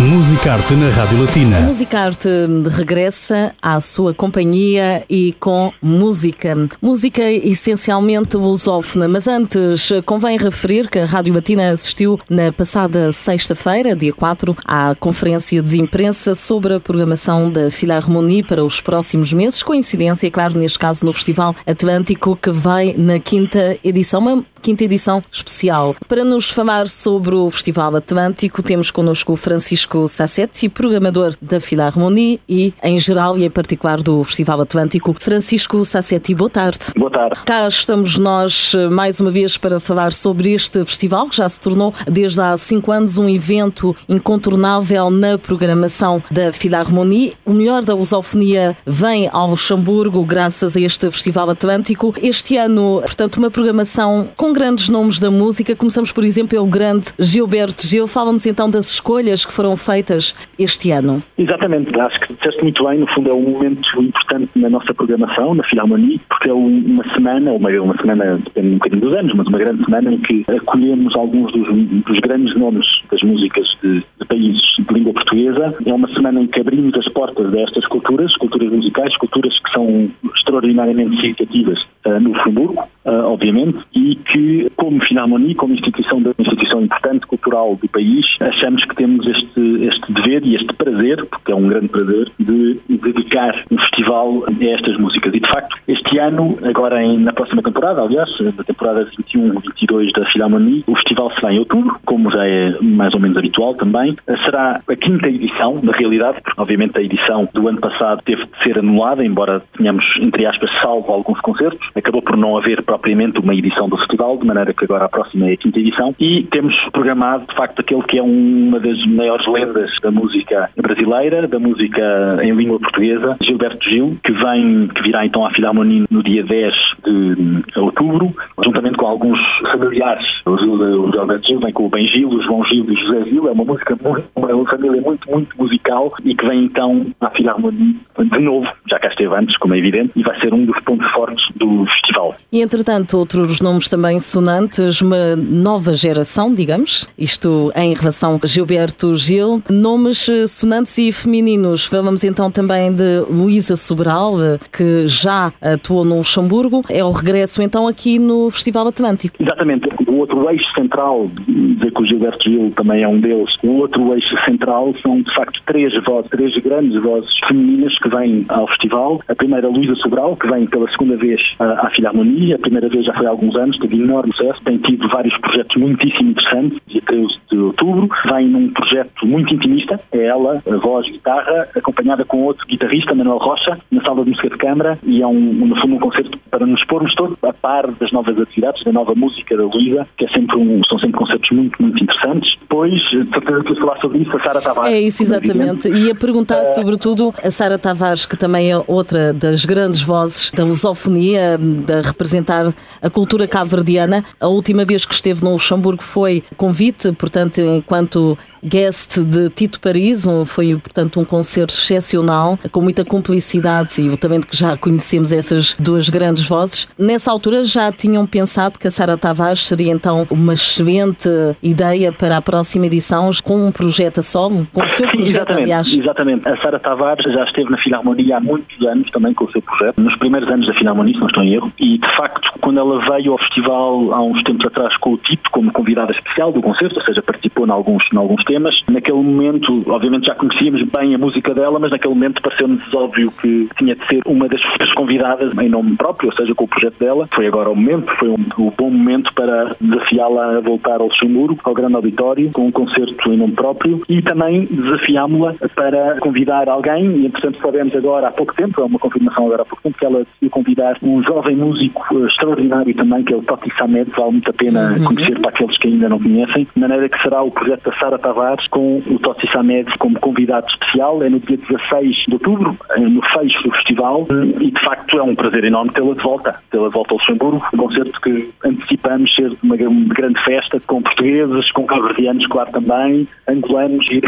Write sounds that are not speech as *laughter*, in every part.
Musicarte na Rádio Latina. Musicarte regressa à sua companhia e com música. Música essencialmente lusófona, mas antes convém referir que a Rádio Latina assistiu na passada sexta-feira, dia 4, à conferência de imprensa sobre a programação da Philharmonie para os próximos meses, coincidência, claro, neste caso no Festival Atlântico, que vai na quinta edição, quinta edição especial. Para nos falar sobre o Festival Atlântico, temos connosco o Francisco Sassetti, programador da Philharmonie e, em geral e em particular, do Festival Atlântico. Francisco Sassetti, boa tarde. Boa tarde. Cá estamos nós mais uma vez para falar sobre este festival, que já se tornou desde há cinco anos um evento incontornável na programação da Philharmonie. O melhor da lusofonia vem ao Luxemburgo graças a este Festival Atlântico. Este ano, portanto, uma programação com grandes nomes da música. Começamos, por exemplo, pelo grande Gilberto Gil. Fala-nos então das escolhas que foram feitas este ano. Exatamente, acho que disseste muito bem. No fundo, é um momento importante na nossa programação, na Philharmonie, porque é uma semana, uma, uma semana, depende um bocadinho dos anos, mas uma grande semana em que acolhemos alguns dos, dos grandes nomes das músicas de, de países de língua portuguesa. É uma semana em que abrimos as portas destas culturas, culturas musicais, culturas que são extraordinariamente significativas uh, no Luxemburgo, uh, obviamente, e que, como Philharmonie, como instituição, uma instituição importante cultural do país, achamos que temos este, este dever e este prazer, porque é um grande prazer, de dedicar um festival a estas músicas. E, de facto, este ano, agora em, na próxima temporada, aliás, na temporada 21-22 da Philharmonie, o festival será em outubro, como já é mais ou menos habitual também. Será a quinta edição, na realidade, porque obviamente a edição do ano passado teve de ser anulada, embora tenhamos, entre aspas, salvo alguns concertos. Acabou por não haver propriamente uma edição do festival, de maneira que agora a próxima é a quinta edição. E temos programado, de facto, aquele que é uma das maiores lendas da música brasileira, da música em língua portuguesa, Gilberto Gil, que vem, que virá então à Filarmonie no dia 10 de outubro, juntamente com alguns familiares. O, Gilberto Gil vem com o Ben Gil, o João Gil e o José Gil. É uma música muito, uma família muito, muito musical e que vem então à Filarmonie de novo, já cá esteve antes, como é evidente, e vai ser um dos pontos fortes do festival. E entretanto, outros nomes também sonantes, uma nova geração, digamos, isto em relação a Gilberto Gil, nomes sonantes e femininos. Falamos então também de Luísa Sobral, que já atuou no Luxemburgo, é o regresso então aqui no Festival Atlântico. Exatamente. O outro eixo central, dizer que o Gilberto Gil também é um deles, o outro eixo central são de facto três vozes, três grandes vozes femininas que vêm ao festival. A primeira, Luísa Sobral, que vem pela segunda vez à Filarmonia. A primeira vez já foi há alguns anos, teve enorme sucesso, tem tido vários projetos muitíssimo interessantes, dia 13 de outubro. Vem num projeto muito intimista, é ela, voz, guitarra, acompanhada com outro guitarrista, Manuel Rocha, na sala de música de câmara, e é um, no fundo um concerto para nos pormos todos a par das novas atividades, da nova música da Luísa, que é sempre um, são sempre concertos muito, muito interessantes. Depois, de certeza que falar sobre isso, a Sara Tavares. É isso, exatamente. E a perguntar, uh, sobretudo, a Sara Tavares, que também é outra das grandes vozes da lusofonia, de representar a cultura cabo-verdiana. A última vez que esteve no Luxemburgo foi convite, portanto, enquanto guest de Tito Paris, um, foi, portanto, um concerto excepcional, com muita cumplicidade e também que já conhecemos essas duas grandes vozes. Nessa altura já tinham pensado que a Sara Tavares seria então uma excelente ideia para a próxima edição, com um projeto a solo, com o seu projeto, exatamente, aliás. Exatamente. A Sara Tavares já esteve na Filarmonia há muitos anos também com o seu projeto, nos primeiros anos da Filarmonia, se não estou em erro, e de facto, quando ela veio ao festival há uns tempos atrás com o Tito como convidada especial do concerto, ou seja, participou em alguns, em alguns temas, temas. Naquele momento, obviamente já conhecíamos bem a música dela, mas naquele momento pareceu-nos óbvio que tinha de ser uma das *laughs* convidadas em nome próprio, ou seja, com o projeto dela. Foi agora o momento, foi um, um bom momento para desafiá-la a voltar ao Luxemburgo, ao grande auditório, com um concerto em nome próprio e também desafiámos-la para convidar alguém, e entretanto sabemos agora há pouco tempo, é uma confirmação agora há pouco tempo, que ela decidiu convidar um jovem músico extraordinário também, que é o Toti Samed, vale muito a pena uhum. conhecer para aqueles que ainda não conhecem, de maneira que será o projeto da Sara Tavares Com o Tossi Samed como convidado especial. É no dia 16 de outubro, no fecho do festival, e de facto é um prazer enorme tê-la de volta, tê-la de volta ao Luxemburgo. Um concerto que antecipamos ser uma grande festa com portugueses, com cabo-verdianos, claro também, angolanos, e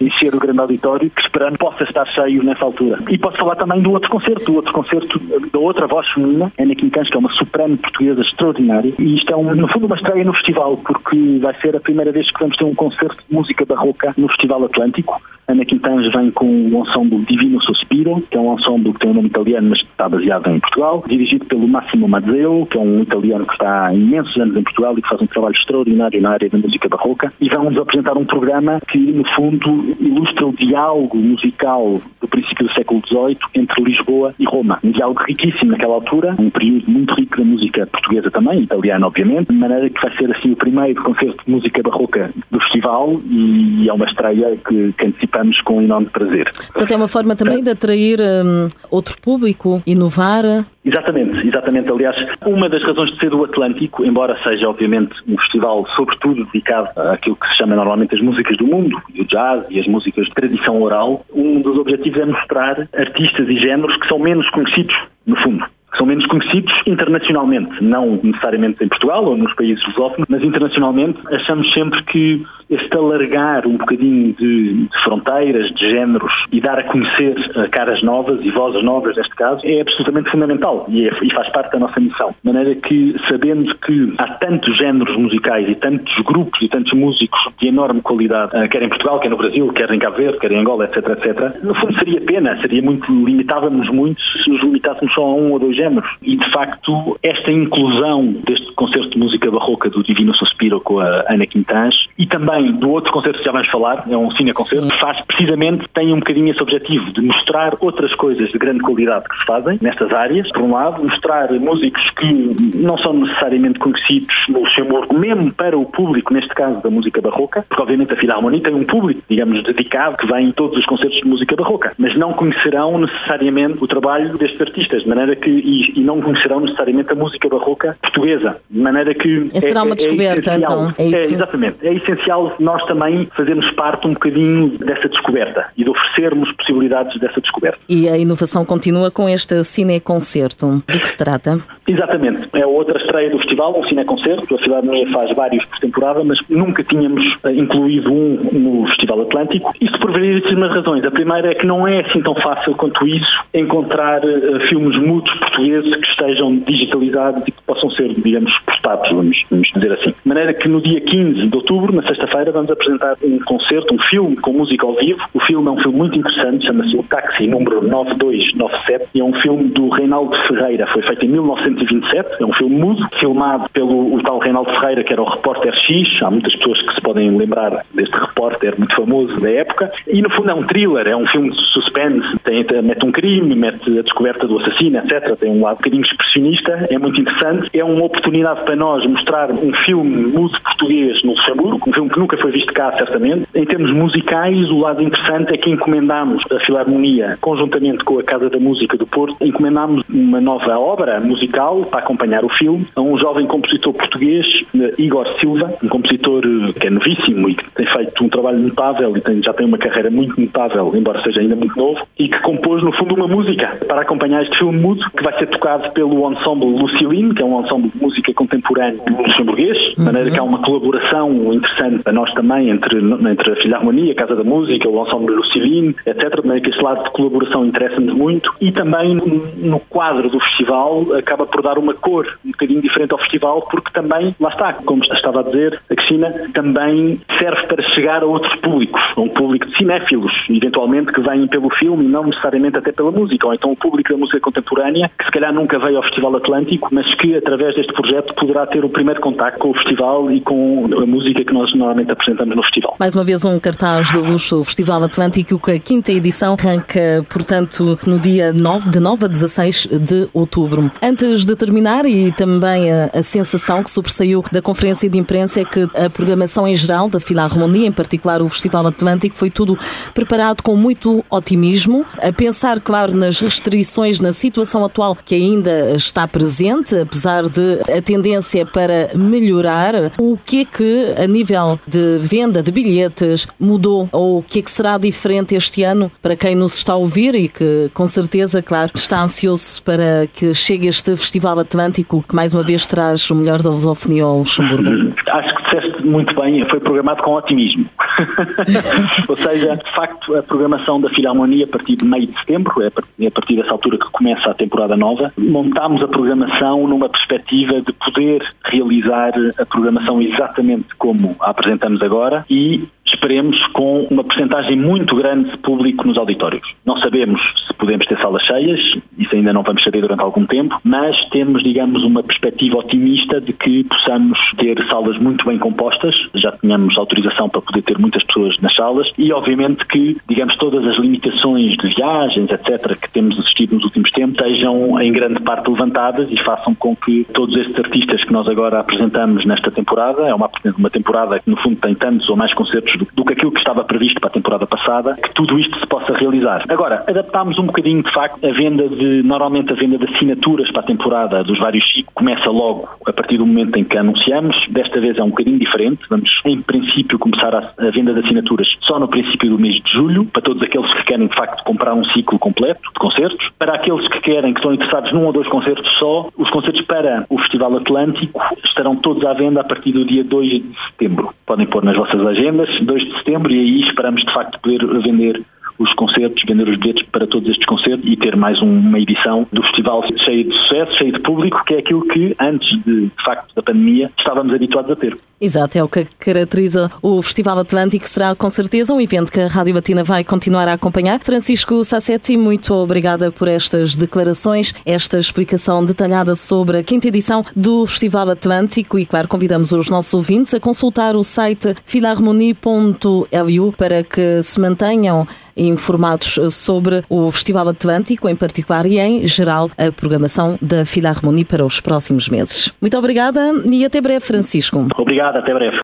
*laughs* encher o grande auditório, que esperamos possa estar cheio nessa altura. E posso falar também do outro concerto, do outro concerto da outra voz feminina, Ana Quintans, que é uma soprano portuguesa extraordinária, e isto é, um, no fundo, uma estreia no festival, porque vai ser a primeira vez que vamos ter um concerto de música barroca no Festival Atlântico. Ana Quintans vem com o ensemble Divino Sospiro, que é um ensemble que tem um nome italiano, mas está baseado em Portugal, dirigido pelo Massimo Mazzeo, que é um italiano que está há imensos anos em Portugal e que faz um trabalho extraordinário na área da música barroca. E vão-nos apresentar um programa que, no fundo, ilustra o diálogo musical do princípio do século XVIII entre Lisboa e Roma. Um diálogo riquíssimo naquela altura, um período muito rico da música portuguesa também, italiana, obviamente, de maneira que vai ser assim o primeiro concerto de música barroca do festival e é uma estreia que, que antecipamos com enorme prazer. Portanto, é uma forma também de atrair um, outro público, inovar. Exatamente, exatamente. Aliás, uma das razões de ser do Atlântico, embora seja obviamente um festival sobretudo dedicado àquilo que se chama normalmente as músicas do mundo, o jazz e as músicas de tradição oral, um dos objetivos é mostrar artistas e géneros que são menos conhecidos, no fundo que são menos conhecidos internacionalmente, não necessariamente em Portugal ou nos países lusófonos, mas internacionalmente achamos sempre que este alargar um bocadinho de, de, fronteiras, de géneros e dar a conhecer caras novas e vozes novas, neste caso, é absolutamente fundamental e, é, e, faz parte da nossa missão. De maneira que, sabendo que há tantos géneros musicais e tantos grupos e tantos músicos de enorme qualidade, uh, quer em Portugal, quer no Brasil, quer em Cabo Verde, quer em Angola, etc, etc, no fundo seria pena, seria muito, limitávamos muito se nos limitássemos só a um ou dois géneros. E, de facto, esta inclusão deste concerto de música barroca do Divino Suspiro com a Ana Quintans e também do outro concerto que já vamos falar, é um cine-concerto, faz precisamente, tem um bocadinho esse objetivo de mostrar outras coisas de grande qualidade que se fazem nestas áreas. Por um lado, mostrar músicos que não são necessariamente conhecidos no Luxemburgo, mesmo para o público, neste caso da música barroca, porque obviamente a Filarmonia tem um público, digamos, dedicado, que vem em todos os concertos de música barroca, mas não conhecerão necessariamente o trabalho destes artistas, de maneira que, e, e não conhecerão necessariamente a música barroca portuguesa, de maneira que... Será é, uma é descoberta, é então, é isso? É, exatamente. É essencial nós também fazermos parte um bocadinho dessa descoberta e de oferecermos possibilidades dessa descoberta. E a inovação continua com este cineconcerto. Do que se trata? Exatamente. É outra estreia do festival, um cineconcerto. A Filarmonia faz vários por temporada, mas nunca tínhamos eh, incluído um no Festival Atlântico. Isto por variedíssimas razões. A primeira é que não é assim tão fácil quanto isso encontrar uh, filmes mudos portugueses que estejam digitalizados e que possam ser, digamos, postados, vamos, vamos dizer assim. De maneira que no dia 15 de outubro, na sexta-feira, vamos apresentar um concerto, um filme com música ao vivo. O filme é um filme muito interessante, chama-se O Táxi número 9297 e é um filme do Reinaldo Ferreira. Foi feito em 1927, é um filme mudo, filmado pelo o tal Reinaldo Ferreira, que era o repórter X. Há muitas pessoas que se podem lembrar deste repórter muito famoso da época. E no fundo é um thriller, é um filme de suspense, tem, mete um crime, mete a descoberta do assassino, etc. Tem um lado um bocadinho expressionista, é muito interessante. É uma oportunidade para nós mostrar um filme mudo português no Luxemburgo, um filme que nunca foi visto cá, certamente. Em termos musicais, o lado interessante é que encomendámos a Filarmonia, conjuntamente com a Casa da Música do Porto, encomendámos uma nova obra musical para acompanhar o filme a um jovem compositor português, eh, Igor Silva, um compositor eh, que é novíssimo e que tem feito um trabalho notável e tem, já tem uma carreira muito notável, embora seja ainda muito novo, e que compôs, no fundo, uma música para acompanhar este filme mudo, que vai ser tocado pelo ensemble Luciline, que é um ensemble de música contemporânea luxemburguês, de maneira que há uma colaboração interessante para nós também entre, entre a Filharmonia, a Casa da Música, o ensemble Luciline, etc. De maneira que este lado de colaboração interessa-nos muito e também no quadro do festival acaba por dar uma cor um bocadinho diferente ao festival, porque também, lá está, como estava a dizer, a Cristina, também serve para chegar a outros públicos, a um público de cinéfilos, eventualmente, que vêm pelo filme e não necessariamente até pela música, ou então o público da música contemporânea, que se calhar nunca veio ao Festival Atlântico, mas que através deste projeto poderá ter o primeiro contacto com o festival e com a música que nós normalmente apresentamos no festival. Mais uma vez um cartaz do luxo Festival Atlântico, que a quinta edição arranca, portanto, no dia 9, de 9 a 16 de outubro. Antes de terminar, e também a, a sensação que sobressaiu da conferência de imprensa é que a programação em geral da Filarmonia, em particular o Festival Atlântico, foi tudo preparado com muito otimismo, a pensar, claro, nas restrições, na situação atual que ainda está presente, apesar de a tendência para melhorar. O que é que, a nível de venda de bilhetes, mudou? Ou o que é que será diferente este ano para quem nos está a ouvir e que, com certeza, claro, está ansioso para que chegue este Festival Atlântico que mais uma vez traz o melhor da lusofonia ao Luxemburgo? Acho que disseste muito bem, foi programado com otimismo. *laughs* Ou seja, de facto, a programação da Filharmonia a partir de meio de setembro, é, é a partir dessa altura que começa a temporada nova, montámos a programação numa perspectiva de poder realizar a programação exatamente como a apresentamos agora e esperemos com uma percentagem muito grande de público nos auditórios. Não sabemos se podemos ter salas cheias, isso ainda não vamos saber durante algum tempo, mas temos, digamos, uma perspectiva otimista de que possamos ter salas muito bem compostas, já tínhamos autorização para poder ter muitas pessoas nas salas e, obviamente, que, digamos, todas as limitações de viagens, etc., que temos assistido nos últimos tempos, sejam em grande parte levantadas e façam com que todos estes artistas que nós agora apresentamos nesta temporada, é uma, uma temporada que, no fundo, tem tantos ou mais concertos do, do que aquilo que estava previsto para a temporada passada, que tudo isto se possa realizar. Agora, adaptámos um bocadinho, de facto, a venda de, normalmente a venda de assinaturas para a temporada dos vários ciclos começa logo a partir do momento em que anunciamos, desta vez é um bocadinho diferente, vamos em princípio começar a, a venda de assinaturas só no princípio do mês de julho, para todos aqueles que querem de facto comprar um ciclo completo de concertos, para aqueles que querem, que estão interessados num ou dois concertos só, os concertos para o Festival Atlântico estarão todos à venda a partir do dia 2 de setembro. Podem pôr nas vossas agendas, 2 de setembro, e aí esperamos de facto poder vender os concertos, vender os bilhetes para todos estes concertos e ter mais uma edição do festival cheio de sucesso, cheio de público, que é aquilo que antes de, de facto da pandemia estávamos habituados a ter. Exato, é o que caracteriza o Festival Atlântico, será com certeza um evento que a Rádio Batina vai continuar a acompanhar. Francisco Sassetti, muito obrigada por estas declarações, esta explicação detalhada sobre a quinta edição do Festival Atlântico e, claro, convidamos os nossos ouvintes a consultar o site filarmonie.lu para que se mantenham informados sobre o Festival Atlântico em particular e, em geral, a programação da Filarmonie para os próximos meses. Muito obrigada e até breve, Francisco. Obrigado, até breve.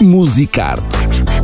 Musicarte